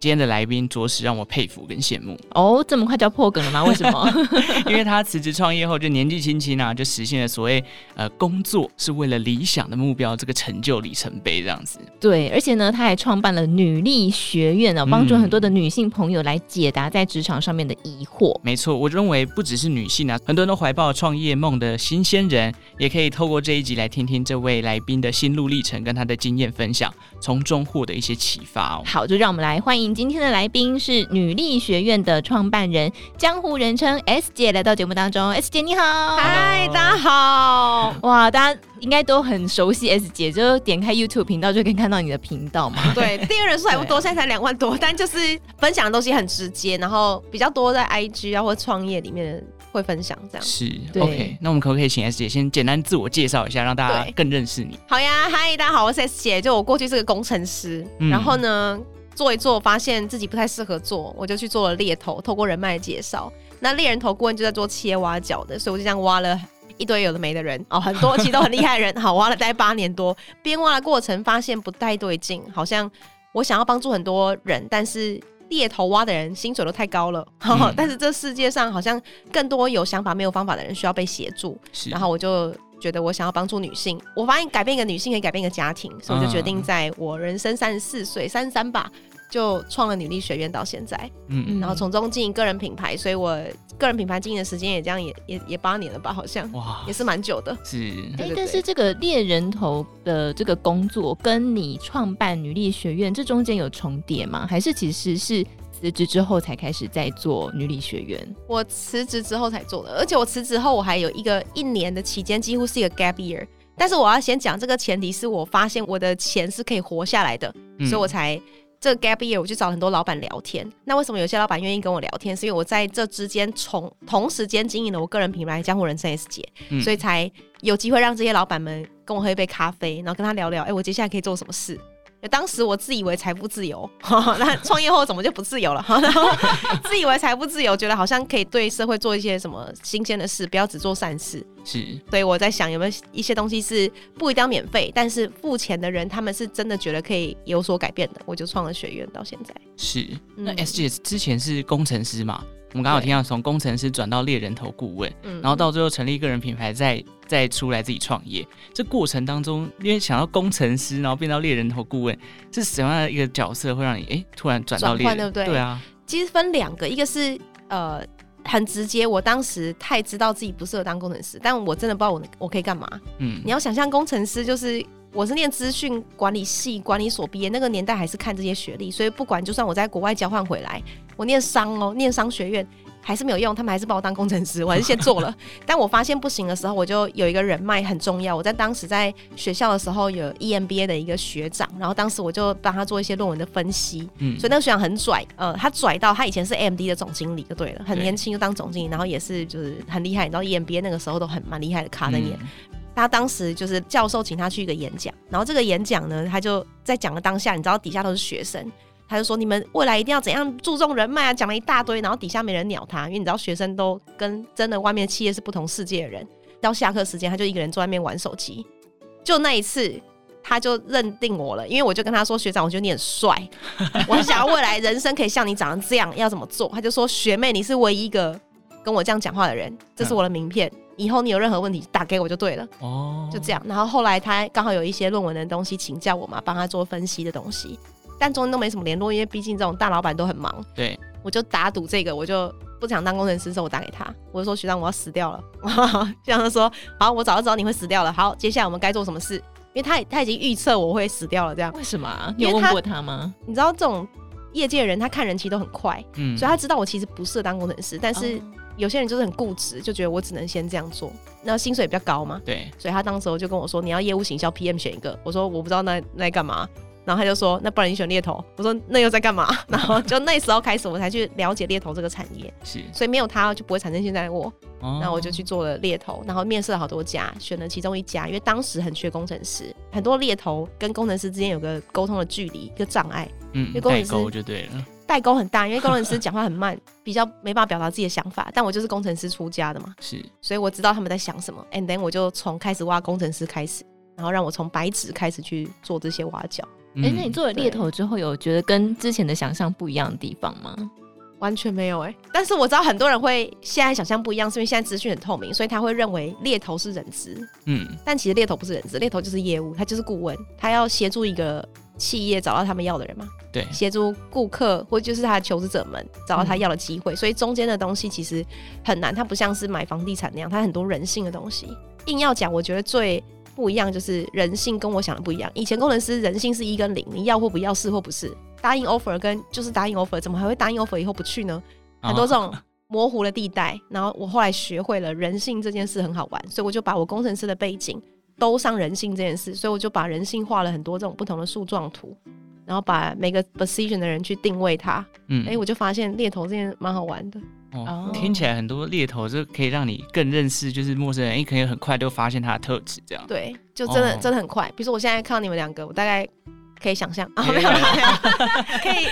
今天的来宾着实让我佩服跟羡慕哦，这么快就要破梗了吗？为什么？因为他辞职创业后，就年纪轻轻啊，就实现了所谓呃工作是为了理想的目标这个成就里程碑这样子。对，而且呢，他还创办了女力学院哦，帮助很多的女性朋友来解答在职场上面的疑惑。嗯、没错，我认为不只是女性啊，很多人都怀抱创业梦的新鲜人，也可以透过这一集来听听这位来宾的心路历程跟他的经验分享，从中获得一些启发哦。好，就让我们来欢迎。今天的来宾是女力学院的创办人，江湖人称 S 姐，来到节目当中。S 姐你好，嗨，大家好。哇，大家应该都很熟悉 S 姐，就点开 YouTube 频道就可以看到你的频道嘛。对，订阅人数还不多，现在才两万多，但就是分享的东西很直接，然后比较多在 IG 啊或创业里面会分享这样。是，OK。那我们可不可以请 S 姐先简单自我介绍一下，让大家更认识你？好呀，嗨，大家好，我是 S 姐，就我过去是个工程师，嗯、然后呢。做一做，发现自己不太适合做，我就去做了猎头。透过人脉介绍，那猎人头顾问就在做切挖角的，所以我就这样挖了一堆有的没的人哦，很多其实都很厉害的人。好，挖了大概八年多，边挖的过程发现不太对劲，好像我想要帮助很多人，但是猎头挖的人薪水都太高了。嗯、但是这世界上好像更多有想法没有方法的人需要被协助，然后我就。觉得我想要帮助女性，我发现改变一个女性可以改变一个家庭，所以我就决定在我人生三十四岁、三十三吧，就创了女力学院到现在。嗯嗯，然后从中经营个人品牌，所以我个人品牌经营的时间也这样也也也八年了吧，好像哇，也是蛮久的。是，哎、欸，但是这个猎人头的这个工作跟你创办女力学院这中间有重叠吗？还是其实是？辞职之后才开始在做女理学员。我辞职之后才做的，而且我辞职后我还有一个一年的期间，几乎是一个 gap year。但是我要先讲这个前提是我发现我的钱是可以活下来的，嗯、所以我才这个 gap year 我去找很多老板聊天。那为什么有些老板愿意跟我聊天？是因为我在这之间从同时间经营了我个人品牌江湖人生 S 姐，嗯、所以才有机会让这些老板们跟我喝一杯咖啡，然后跟他聊聊，哎、欸，我接下来可以做什么事。当时我自以为财富自由，那创业后怎么就不自由了？然后 自以为财富自由，觉得好像可以对社会做一些什么新鲜的事，不要只做善事。是，所以我在想有没有一些东西是不一定要免费，但是付钱的人他们是真的觉得可以有所改变的，我就创了学院到现在。是，那 S 姐之前是工程师嘛？我们刚好听到从工程师转到猎人头顾问，对然后到最后成立个人品牌，再再出来自己创业。这过程当中，因为想到工程师，然后变到猎人头顾问，是什么样的一个角色会让你哎突然转到猎人？对不对？对啊，其实分两个，一个是呃很直接，我当时太知道自己不适合当工程师，但我真的不知道我我可以干嘛。嗯，你要想象工程师就是。我是念资讯管理系管理所毕业，那个年代还是看这些学历，所以不管就算我在国外交换回来，我念商哦，念商学院还是没有用，他们还是把我当工程师，我还是先做了。但我发现不行的时候，我就有一个人脉很重要。我在当时在学校的时候有 EMBA 的一个学长，然后当时我就帮他做一些论文的分析。嗯，所以那个学长很拽，呃，他拽到他以前是 AMD 的总经理就对了，很年轻就当总经理，然后也是就是很厉害，你知道 EMBA 那个时候都很蛮厉害的卡在念。嗯他当时就是教授请他去一个演讲，然后这个演讲呢，他就在讲的当下，你知道底下都是学生，他就说你们未来一定要怎样注重人脉啊，讲了一大堆，然后底下没人鸟他，因为你知道学生都跟真的外面的企业是不同世界的人。到下课时间，他就一个人坐外面玩手机。就那一次，他就认定我了，因为我就跟他说，学长，我觉得你很帅，我很想要未来人生可以像你长得这样，要怎么做？他就说，学妹，你是唯一一个跟我这样讲话的人，这是我的名片。嗯以后你有任何问题打给我就对了，哦，就这样。然后后来他刚好有一些论文的东西请教我嘛，帮他做分析的东西，但中间都没什么联络，因为毕竟这种大老板都很忙。对，我就打赌这个，我就不想当工程师，所以我打给他，我就说学长我要死掉了。学长他说好，我早就知道你会死掉了。好，接下来我们该做什么事？因为他他已经预测我会死掉了，这样。为什么啊？你有问过他吗？你知道这种业界的人，他看人其实都很快，嗯，所以他知道我其实不适合当工程师，但是。哦有些人就是很固执，就觉得我只能先这样做，那薪水比较高嘛。对，所以他当时候就跟我说：“你要业务行销 PM 选一个。”我说：“我不知道那那干嘛。”然后他就说：“那不然你选猎头。”我说：“那又在干嘛？” 然后就那时候开始，我才去了解猎头这个产业。是，所以没有他就不会产生现在的我。然后我就去做了猎头，然后面试了好多家，选了其中一家，因为当时很缺工程师，很多猎头跟工程师之间有个沟通的距离，一个障碍。嗯，代沟就对了。代沟很大，因为工程师讲话很慢，比较没办法表达自己的想法。但我就是工程师出家的嘛，是，所以我知道他们在想什么。And then 我就从开始挖工程师开始，然后让我从白纸开始去做这些挖角。哎、嗯欸，那你做了猎头之后，有觉得跟之前的想象不一样的地方吗？完全没有哎、欸，但是我知道很多人会现在想象不一样，是因为现在资讯很透明，所以他会认为猎头是人资。嗯，但其实猎头不是人资，猎头就是业务，他就是顾问，他要协助一个企业找到他们要的人嘛。对，协助顾客或就是他的求职者们找到他要的机会，嗯、所以中间的东西其实很难，它不像是买房地产那样，它很多人性的东西。硬要讲，我觉得最不一样就是人性跟我想的不一样。以前工程师人性是一跟零，你要或不要，是或不是。答应 offer 跟就是答应 offer，怎么还会答应 offer 以后不去呢？很多这种模糊的地带。然后我后来学会了人性这件事很好玩，所以我就把我工程师的背景都上人性这件事，所以我就把人性画了很多这种不同的树状图，然后把每个 position 的人去定位他。嗯，哎、欸，我就发现猎头这件蛮好玩的。哦，听起来很多猎头就可以让你更认识就是陌生人，你可以很快就发现他的特质，这样。对，就真的、哦、真的很快。比如说我现在看到你们两个，我大概。可以想象啊，没有没有，可以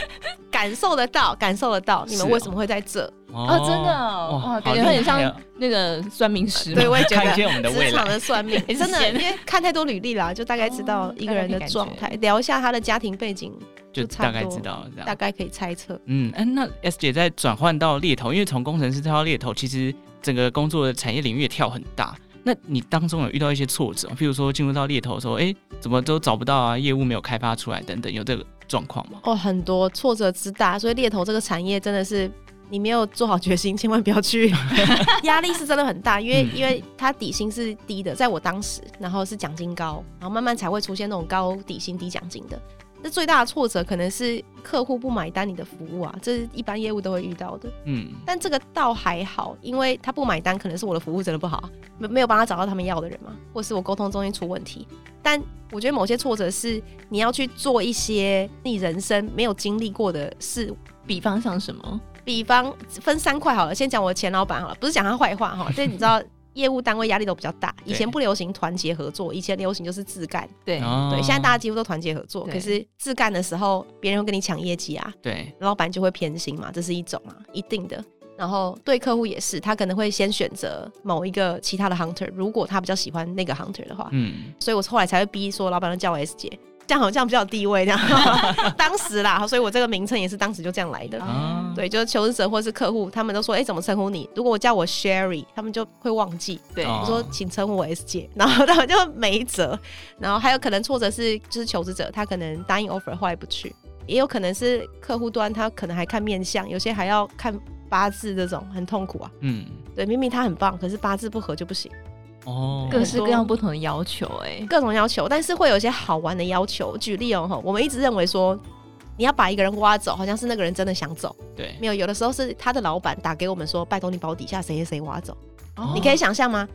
感受得到，感受得到你们为什么会在这哦，哦，真的哇，感觉很像那个算命师，对，我也觉得。职场的 算命，真的，因为看太多履历了，就大概知道一个人的状态，哦，聊一下他的家庭背景，就大概知道这样，大概可以猜测。嗯，哎，那 S 姐在转换到猎头，因为从工程师跳到猎头，其实整个工作的产业领域也跳很大。那你当中有遇到一些挫折，譬如说进入到猎头的时候，哎、欸，怎么都找不到啊，业务没有开发出来等等，有这个状况吗？哦，很多挫折之大，所以猎头这个产业真的是你没有做好决心，千万不要去，压力是真的很大，因为、嗯、因为它底薪是低的，在我当时，然后是奖金高，然后慢慢才会出现那种高底薪低奖金的。那最大的挫折可能是客户不买单你的服务啊，这是一般业务都会遇到的。嗯，但这个倒还好，因为他不买单，可能是我的服务真的不好，没没有帮他找到他们要的人嘛，或是我沟通中间出问题。但我觉得某些挫折是你要去做一些你人生没有经历过的事，比方像什么？比方分三块好了，先讲我的前老板好了，不是讲他坏话哈，这 你知道。业务单位压力都比较大，以前不流行团结合作，以前流行就是自干。对对，现在大家几乎都团结合作，可是自干的时候，别人会跟你抢业绩啊，对，老板就会偏心嘛，这是一种啊，一定的。然后对客户也是，他可能会先选择某一个其他的 hunter，如果他比较喜欢那个 hunter 的话，嗯，所以我后来才会逼说，老板都叫我 S 姐。这样好像比较有地位，这样 当时啦，所以我这个名称也是当时就这样来的。啊、对，就是求职者或是客户，他们都说：“哎、欸，怎么称呼你？”如果我叫我 Sherry，他们就会忘记。对，我说：“请称呼我 S 姐。”然后他们就没辙。然后还有可能挫折是，就是求职者他可能答应 offer 后来不去，也有可能是客户端他可能还看面相，有些还要看八字，这种很痛苦啊。嗯，对，明明他很棒，可是八字不合就不行。哦，各式各样不同的要求、欸，哎，各种要求，但是会有一些好玩的要求。举例哦，哈，我们一直认为说，你要把一个人挖走，好像是那个人真的想走。对，没有，有的时候是他的老板打给我们说，拜托你把我底下谁谁谁挖走。哦，你可以想象吗？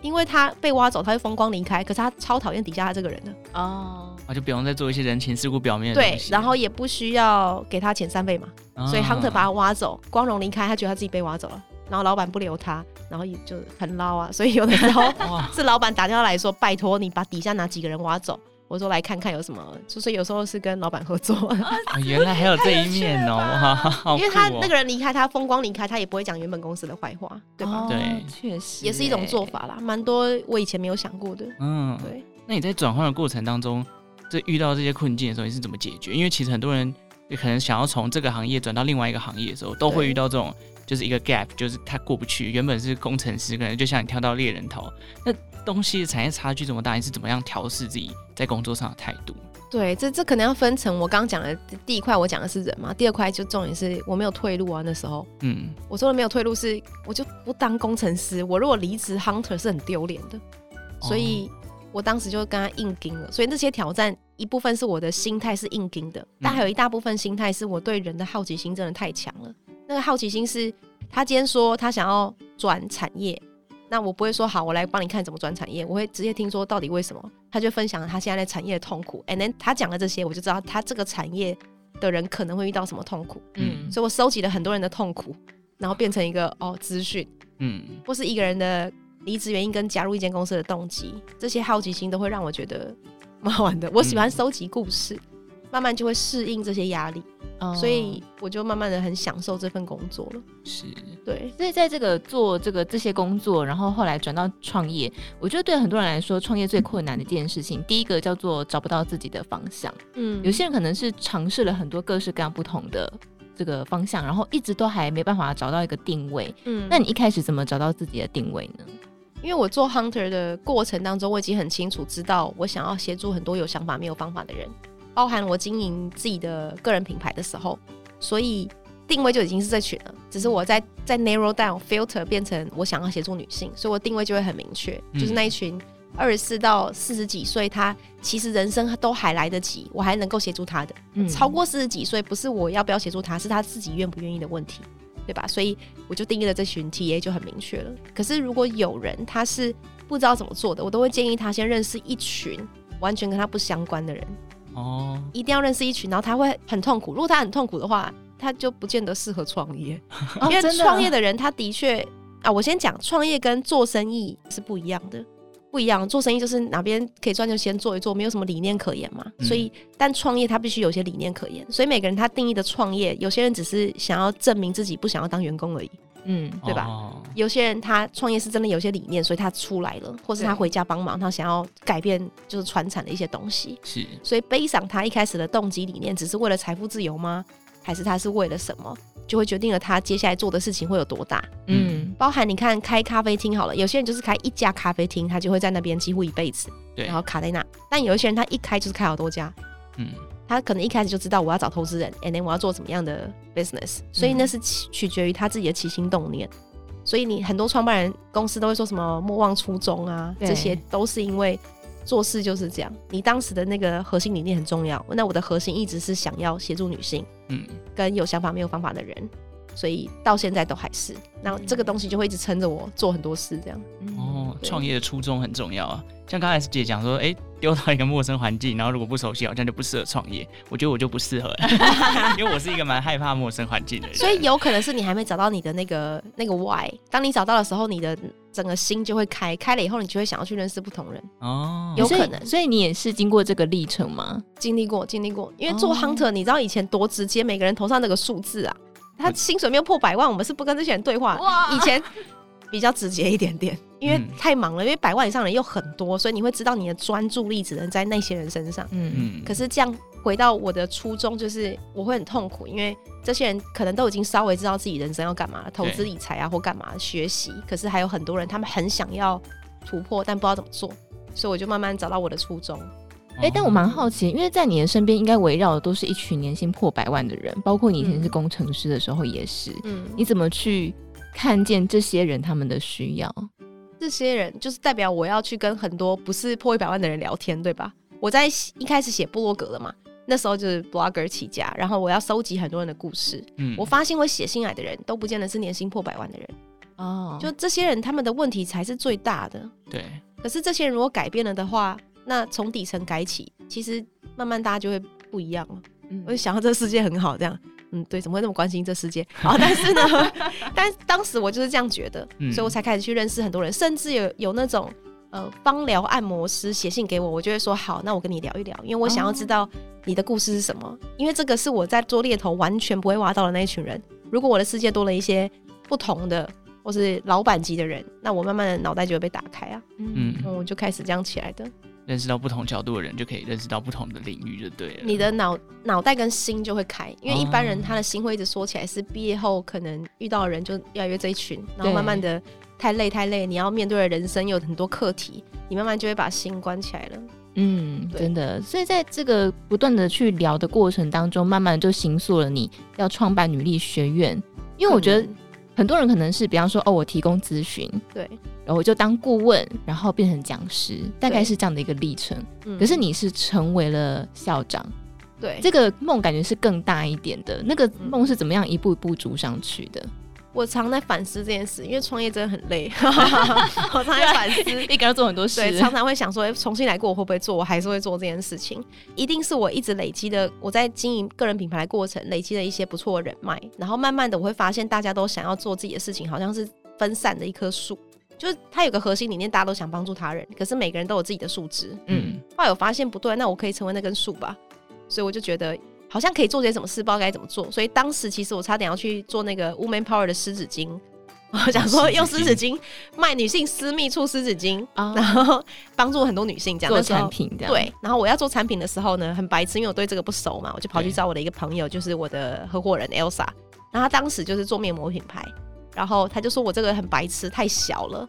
因为他被挖走，他会风光离开，可是他超讨厌底下他这个人的。哦，啊，就不用再做一些人情世故表面的。对，然后也不需要给他遣散费嘛，哦、所以 Hunter 把他挖走，光荣离开，他觉得他自己被挖走了。然后老板不留他，然后也就很捞啊，所以有的时候 是老板打电话来说，拜托你把底下哪几个人挖走，我说来看看有什么，就是有时候是跟老板合作。啊，原来还有这一面哦，哦因为他那个人离开，他风光离开，他也不会讲原本公司的坏话，对吧？对，确实也是一种做法啦，蛮多我以前没有想过的。嗯，对。那你在转换的过程当中，在遇到这些困境的时候，你是怎么解决？因为其实很多人也可能想要从这个行业转到另外一个行业的时候，都会遇到这种。就是一个 gap，就是他过不去。原本是工程师，可能就像你跳到猎人头，那东西的产业差距这么大，你是怎么样调试自己在工作上的态度？对，这这可能要分成我刚刚讲的第一块，我讲的是人嘛。第二块就重点是我没有退路啊。那时候，嗯，我说的没有退路是，我就不当工程师。我如果离职，hunter 是很丢脸的，所以我当时就跟他硬拼了。所以那些挑战一部分是我的心态是硬拼的，但还有一大部分心态是我对人的好奇心真的太强了。那个好奇心是，他今天说他想要转产业，那我不会说好，我来帮你看怎么转产业，我会直接听说到底为什么。他就分享了他现在在产业的痛苦，and then 他讲了这些，我就知道他这个产业的人可能会遇到什么痛苦。嗯，所以我收集了很多人的痛苦，然后变成一个哦资讯，嗯，或是一个人的离职原因跟加入一间公司的动机，这些好奇心都会让我觉得蛮好玩的。我喜欢收集故事，嗯、慢慢就会适应这些压力。所以我就慢慢的很享受这份工作了。是，对。所以在这个做这个这些工作，然后后来转到创业，我觉得对很多人来说，创业最困难的一件事情，第一个叫做找不到自己的方向。嗯，有些人可能是尝试了很多各式各样不同的这个方向，然后一直都还没办法找到一个定位。嗯，那你一开始怎么找到自己的定位呢？因为我做 hunter 的过程当中，我已经很清楚知道我想要协助很多有想法没有方法的人。包含我经营自己的个人品牌的时候，所以定位就已经是这群了。只是我在在 narrow down filter 变成我想要协助女性，所以我定位就会很明确，就是那一群二十四到四十几岁，他其实人生都还来得及，我还能够协助他的。超过四十几岁，不是我要不要协助他，是他自己愿不愿意的问题，对吧？所以我就定义了这群 TA 就很明确了。可是如果有人他是不知道怎么做的，我都会建议他先认识一群完全跟他不相关的人。哦，一定要认识一群，然后他会很痛苦。如果他很痛苦的话，他就不见得适合创业。因为创业的人，他的确啊，我先讲创业跟做生意是不一样的，不一样。做生意就是哪边可以赚就先做一做，没有什么理念可言嘛。所以，但创业他必须有些理念可言。所以每个人他定义的创业，有些人只是想要证明自己，不想要当员工而已。嗯，对吧？哦、有些人他创业是真的有些理念，所以他出来了，或是他回家帮忙，他想要改变就是传产的一些东西。是，所以背上他一开始的动机理念，只是为了财富自由吗？还是他是为了什么？就会决定了他接下来做的事情会有多大。嗯，包含你看开咖啡厅好了，有些人就是开一家咖啡厅，他就会在那边几乎一辈子，对，然后卡在那。但有一些人他一开就是开好多家，嗯。他可能一开始就知道我要找投资人，and then 我要做怎么样的 business，所以那是取取决于他自己的起心动念。所以你很多创办人公司都会说什么莫忘初衷啊，这些都是因为做事就是这样。你当时的那个核心理念很重要。那我的核心一直是想要协助女性，嗯，跟有想法没有方法的人，所以到现在都还是。那这个东西就会一直撑着我做很多事，这样。哦，创业的初衷很重要啊。像刚才姐讲说，哎、欸，丢到一个陌生环境，然后如果不熟悉，好像就不适合创业。我觉得我就不适合，因为我是一个蛮害怕陌生环境的人。所以有可能是你还没找到你的那个那个 why，当你找到的时候，你的整个心就会开，开了以后，你就会想要去认识不同人。哦，有可能所。所以你也是经过这个历程吗？经历过，经历过。因为做 hunter，、哦、你知道以前多直接，每个人头上那个数字啊，他薪水没有破百万，我们是不跟这些人对话。哇，以前。比较直接一点点，因为太忙了，嗯、因为百万以上人又很多，所以你会知道你的专注力只能在那些人身上。嗯嗯。可是这样回到我的初衷，就是我会很痛苦，因为这些人可能都已经稍微知道自己人生要干嘛，投资理财啊或干嘛学习。可是还有很多人，他们很想要突破，但不知道怎么做，所以我就慢慢找到我的初衷。哎、欸，但我蛮好奇，因为在你的身边应该围绕的都是一群年薪破百万的人，包括你以前是工程师的时候也是。嗯。你怎么去？看见这些人他们的需要，这些人就是代表我要去跟很多不是破一百万的人聊天，对吧？我在一开始写部落格了嘛，那时候就是 blogger 起家，然后我要收集很多人的故事。嗯，我发现我写信来的人都不见得是年薪破百万的人哦，就这些人他们的问题才是最大的。对，可是这些人如果改变了的话，那从底层改起，其实慢慢大家就会不一样了。嗯，我就想到这个世界很好，这样。嗯，对，怎么会那么关心这世界？好，但是呢，但当时我就是这样觉得，嗯、所以我才开始去认识很多人，甚至有有那种呃芳疗按摩师写信给我，我就会说好，那我跟你聊一聊，因为我想要知道你的故事是什么，哦、因为这个是我在做猎头完全不会挖到的那一群人。如果我的世界多了一些不同的或是老板级的人，那我慢慢的脑袋就会被打开啊，嗯，我就开始这样起来的。认识到不同角度的人，就可以认识到不同的领域，就对了。你的脑脑袋跟心就会开，因为一般人他的心会一直缩起来，是毕业后可能遇到的人就越来越这一群，然后慢慢的太累太累，你要面对的人生有很多课题，你慢慢就会把心关起来了。嗯，真的。所以在这个不断的去聊的过程当中，慢慢就形塑了你要创办女力学院，因为我觉得。很多人可能是，比方说，哦，我提供咨询，对，然后我就当顾问，然后变成讲师，大概是这样的一个历程。嗯，可是你是成为了校长，对，这个梦感觉是更大一点的。那个梦是怎么样一步一步筑上去的？我常在反思这件事，因为创业真的很累。我常在反思，一个人要做很多事，对，常常会想说，哎，重新来过我会不会做？我还是会做这件事情。一定是我一直累积的，我在经营个人品牌的过程累积了一些不错的人脉，然后慢慢的我会发现，大家都想要做自己的事情，好像是分散的一棵树，就是它有个核心理念，大家都想帮助他人，可是每个人都有自己的树枝。嗯，后来我发现不对，那我可以成为那根树吧，所以我就觉得好像可以做些什么事，不知道该怎么做。所以当时其实我差点要去做那个 Woman Power 的湿纸巾。我想说用湿纸巾卖女性私密处湿纸巾，然后帮助很多女性这样做产品这样。对，然后我要做产品的时候呢，很白痴，因为我对这个不熟嘛，我就跑去找我的一个朋友，就是我的合伙人 Elsa。然后他当时就是做面膜品牌，然后他就说我这个很白痴，太小了。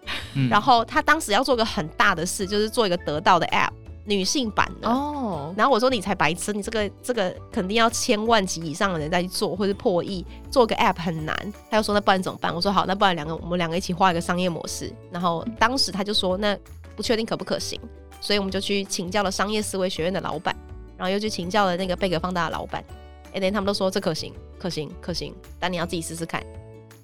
然后他当时要做个很大的事，就是做一个得到的 App。女性版的哦，oh. 然后我说你才白痴，你这个这个肯定要千万级以上的人再去做，或是破亿做个 app 很难。他又说那不然怎么办？我说好，那不然两个我们两个一起画一个商业模式。然后当时他就说那不确定可不可行，所以我们就去请教了商业思维学院的老板，然后又去请教了那个贝壳放大的老板。哎，连他们都说这可行，可行，可行，但你要自己试试看，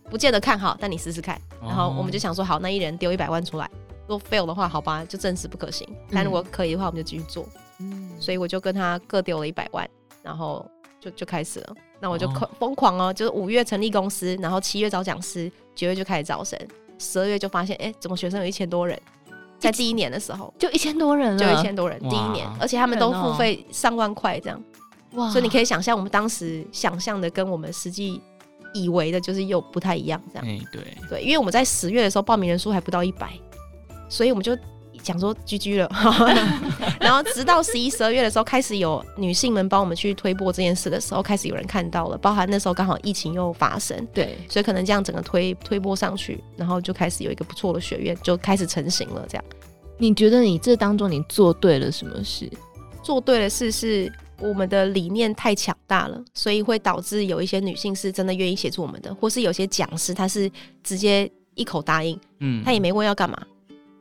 不见得看好，但你试试看。然后我们就想说好，那一人丢一百万出来。如果 fail 的话，好吧，就证实不可行。但如果可以的话，我们就继续做。嗯，所以我就跟他各丢了一百万，然后就就开始了。那我就疯狂哦，就是五月成立公司，然后七月找讲师，九月就开始招生，十二月就发现，哎，怎么学生有一千多人？在第一年的时候，就一千多人了，就一千多人，第一年，而且他们都付费上万块这样。哇！所以你可以想象，我们当时想象的跟我们实际以为的，就是又不太一样这样。哎，对对，因为我们在十月的时候报名人数还不到一百。所以我们就讲说 GG 了，然后直到十一、十二月的时候，开始有女性们帮我们去推播这件事的时候，开始有人看到了，包含那时候刚好疫情又发生，对，所以可能这样整个推推播上去，然后就开始有一个不错的学院就开始成型了。这样，你觉得你这当中你做对了什么事？做对的事是我们的理念太强大了，所以会导致有一些女性是真的愿意协助我们的，或是有些讲师他是直接一口答应，嗯，他也没问要干嘛。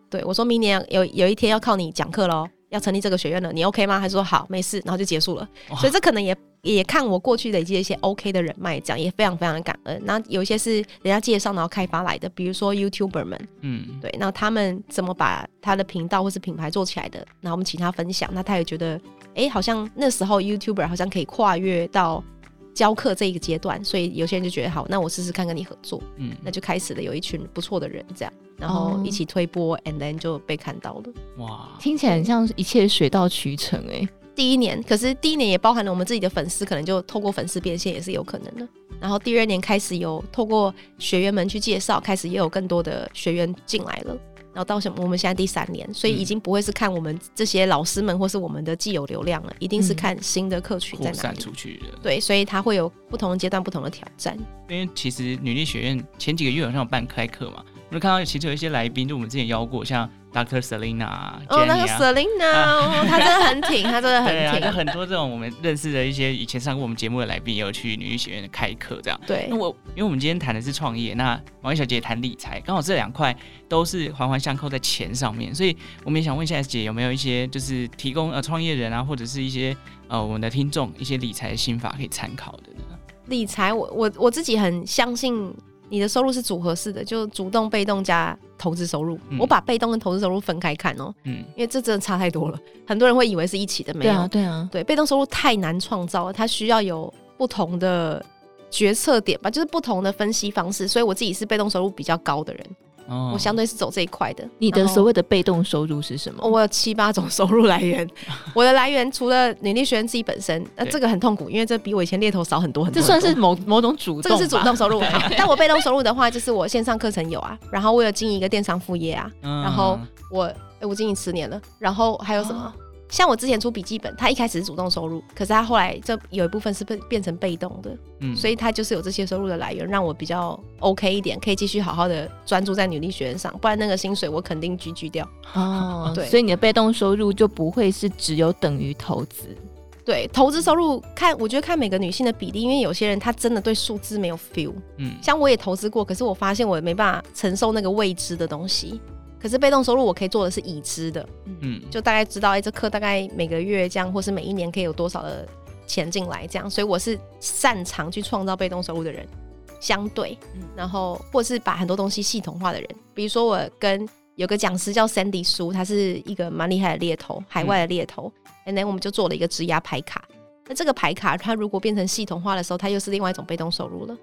对，我说明年有有一天要靠你讲课喽，要成立这个学院了，你 OK 吗？他说好，没事，然后就结束了。所以这可能也也看我过去累积一些 OK 的人脉，这样也非常非常的感恩。那有一些是人家介绍然后开发来的，比如说 YouTuber 们，嗯，对，那他们怎么把他的频道或是品牌做起来的？然后我们请他分享，那他也觉得，哎，好像那时候 YouTuber 好像可以跨越到教课这一个阶段，所以有些人就觉得好，那我试试看跟你合作，嗯，那就开始了有一群不错的人这样。然后一起推波，哦，and then 就被看到了。哇，听起来很像一切水到渠成哎。第一年，可是第一年也包含了我们自己的粉丝，可能就透过粉丝变现也是有可能的。然后第二年开始有透过学员们去介绍，开始也有更多的学员进来了。然后到什么？我们现在第三年，所以已经不会是看我们这些老师们或是我们的既有流量了，一定是看新的客群在哪里。散出去的。对，所以它会有不同的阶段、不同的挑战。因为其实女力学院前几个月好像有办开课嘛。我就看到其实有一些来宾，就我们之前邀过，像 Dr. Selina，哦，那个 Selina，她真的很挺，她真的很挺。有很多这种我们认识的一些以前上过我们节目的来宾，也有去女医学院开课这样。对，那我因为我们今天谈的是创业，那王一小姐谈理财，刚好这两块都是环环相扣在钱上面，所以我们也想问一下姐有没有一些就是提供呃创业人啊，或者是一些呃我们的听众一些理财的心法可以参考的呢？理财，我我我自己很相信。你的收入是组合式的，就主动、被动加投资收入。嗯、我把被动跟投资收入分开看哦、喔，嗯，因为这真的差太多了。很多人会以为是一起的，没有，对啊，对啊，对，被动收入太难创造了，它需要有不同的决策点吧，就是不同的分析方式。所以我自己是被动收入比较高的人。哦，我相对是走这一块的。你的所谓的被动收入是什么？我有七八种收入来源。我的来源除了女力学院自己本身，那这个很痛苦，因为这比我以前猎头少很多很多。这算是某某种主动，这个是主动收入。但我被动收入的话，就是我线上课程有啊，然后我有经营一个电商副业啊，然后我哎，我经营十年了，然后还有什么？像我之前出笔记本，它一开始是主动收入，可是它后来这有一部分是变变成被动的，嗯，所以它就是有这些收入的来源，让我比较 OK 一点，可以继续好好的专注在女力学院上，不然那个薪水我肯定 GG 掉。哦，对，所以你的被动收入就不会是只有等于投资，对，投资收入看，我觉得看每个女性的比例，因为有些人她真的对数字没有 feel，嗯，像我也投资过，可是我发现我没办法承受那个未知的东西。可是被动收入我可以做的是已知的，嗯，就大概知道，哎、欸，这课大概每个月这样，或是每一年可以有多少的钱进来这样，所以我是擅长去创造被动收入的人，相对，嗯、然后或是把很多东西系统化的人，比如说我跟有个讲师叫 Sandy 苏，他是一个蛮厉害的猎头，海外的猎头，然后、嗯、我们就做了一个质押牌卡，那这个牌卡它如果变成系统化的时候，它又是另外一种被动收入了。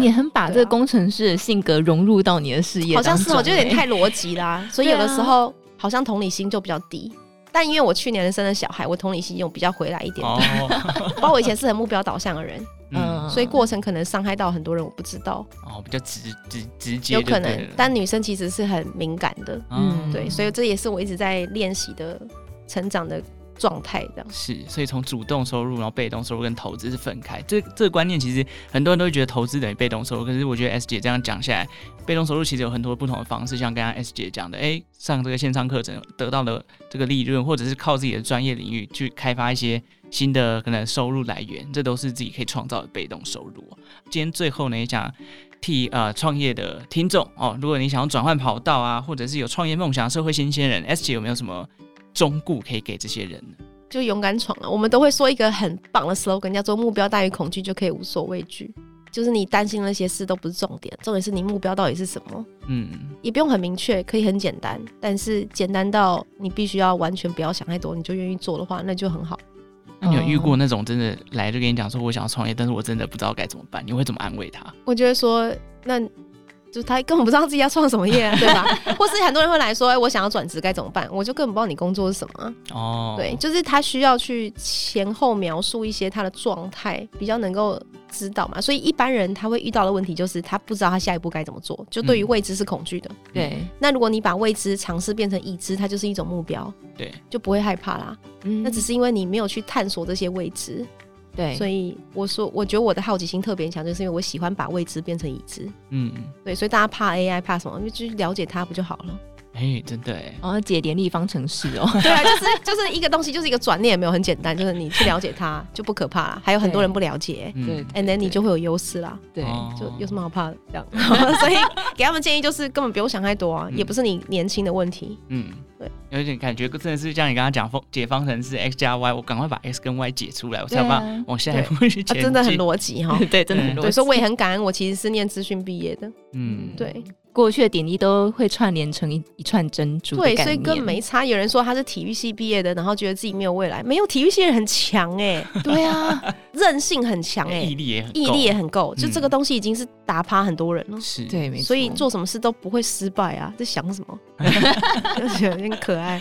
你很把这个工程师的性格融入到你的事业，好像是我就有点太逻辑啦，所以有的时候好像同理心就比较低。但因为我去年生了小孩，我同理心又比较回来一点。哦，包括我以前是很目标导向的人，嗯，所以过程可能伤害到很多人，我不知道。哦，比较直直直接，有可能。但女生其实是很敏感的，嗯，对，所以这也是我一直在练习的成长的状态这样是，所以从主动收入，然后被动收入跟投资是分开。这这个观念其实很多人都会觉得投资等于被动收入，可是我觉得 S 姐这样讲下来，被动收入其实有很多不同的方式，像刚刚 S 姐讲的，哎，上这个线上课程得到的这个利润，或者是靠自己的专业领域去开发一些新的可能收入来源，这都是自己可以创造的被动收入。今天最后呢，也想替呃创业的听众哦，如果你想要转换跑道啊，或者是有创业梦想社会新鲜人，S 姐有没有什么？忠固可以给这些人呢？就勇敢闯了。我们都会说一个很棒的 slogan，叫做“目标大于恐惧，就可以无所畏惧”。就是你担心那些事都不是重点，重点是你目标到底是什么。嗯，也不用很明确，可以很简单，但是简单到你必须要完全不要想太多，你就愿意做的话，那就很好。那你有遇过那种真的来就跟你讲说我想要创业，但是我真的不知道该怎么办，你会怎么安慰他？我觉得说那。就他根本不知道自己要创什么业，对吧？或是很多人会来说：“哎、欸，我想要转职该怎么办？”我就根本不知道你工作是什么。哦，对，就是他需要去前后描述一些他的状态，比较能够知道嘛。所以一般人他会遇到的问题就是他不知道他下一步该怎么做，就对于未知是恐惧的。嗯、对，那如果你把未知尝试变成已知，它就是一种目标，对，就不会害怕啦。嗯，那只是因为你没有去探索这些未知。对，所以我说，我觉得我的好奇心特别强，就是因为我喜欢把未知变成已知。嗯，对，所以大家怕 AI 怕什么？就去了解它不就好了？哎、欸，真的哎，哦，解联立方程式哦，对啊，就是就是一个东西，就是一个转念，也没有很简单，就是你去了解它 就不可怕了。还有很多人不了解，对，and then 你就会有优势啦。对，就有什么好怕的这样？所以给他们建议就是根本不用想太多啊，嗯、也不是你年轻的问题。嗯，对，有点感觉真的是像你刚刚讲解方程式 x 加 y，我赶快把 x 跟 y 解出来，我才有办法往下一步去解。真的很逻辑哈，对，真的很逻辑。所以我也很感恩，我其实是念资讯毕业的。嗯，对。过去的点滴都会串联成一一串珍珠。对，所以根本没差。有人说他是体育系毕业的，然后觉得自己没有未来。没有，体育系人很强哎。对啊，韧性很强哎，毅力也很，毅力也很够。就这个东西已经是打趴很多人了。是，对，没错。所以做什么事都不会失败啊！在想什么？就觉得有点可爱。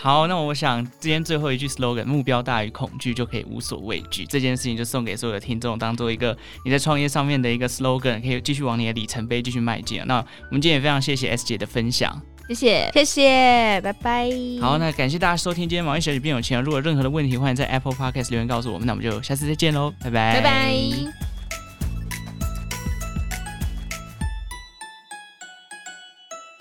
好，那我想今天最后一句 slogan：目标大于恐惧，就可以无所畏惧。这件事情就送给所有的听众，当做一个你在创业上面的一个 slogan，可以继续往你的里程碑继续迈进。那我们今天也非常谢谢 S 姐的分享，谢谢，谢谢，拜拜。好，那感谢大家收听今天毛衣小姐变有钱。如果有任何的问题，欢迎在 Apple Podcast 留言告诉我们。那我们就下次再见喽，拜拜，拜拜。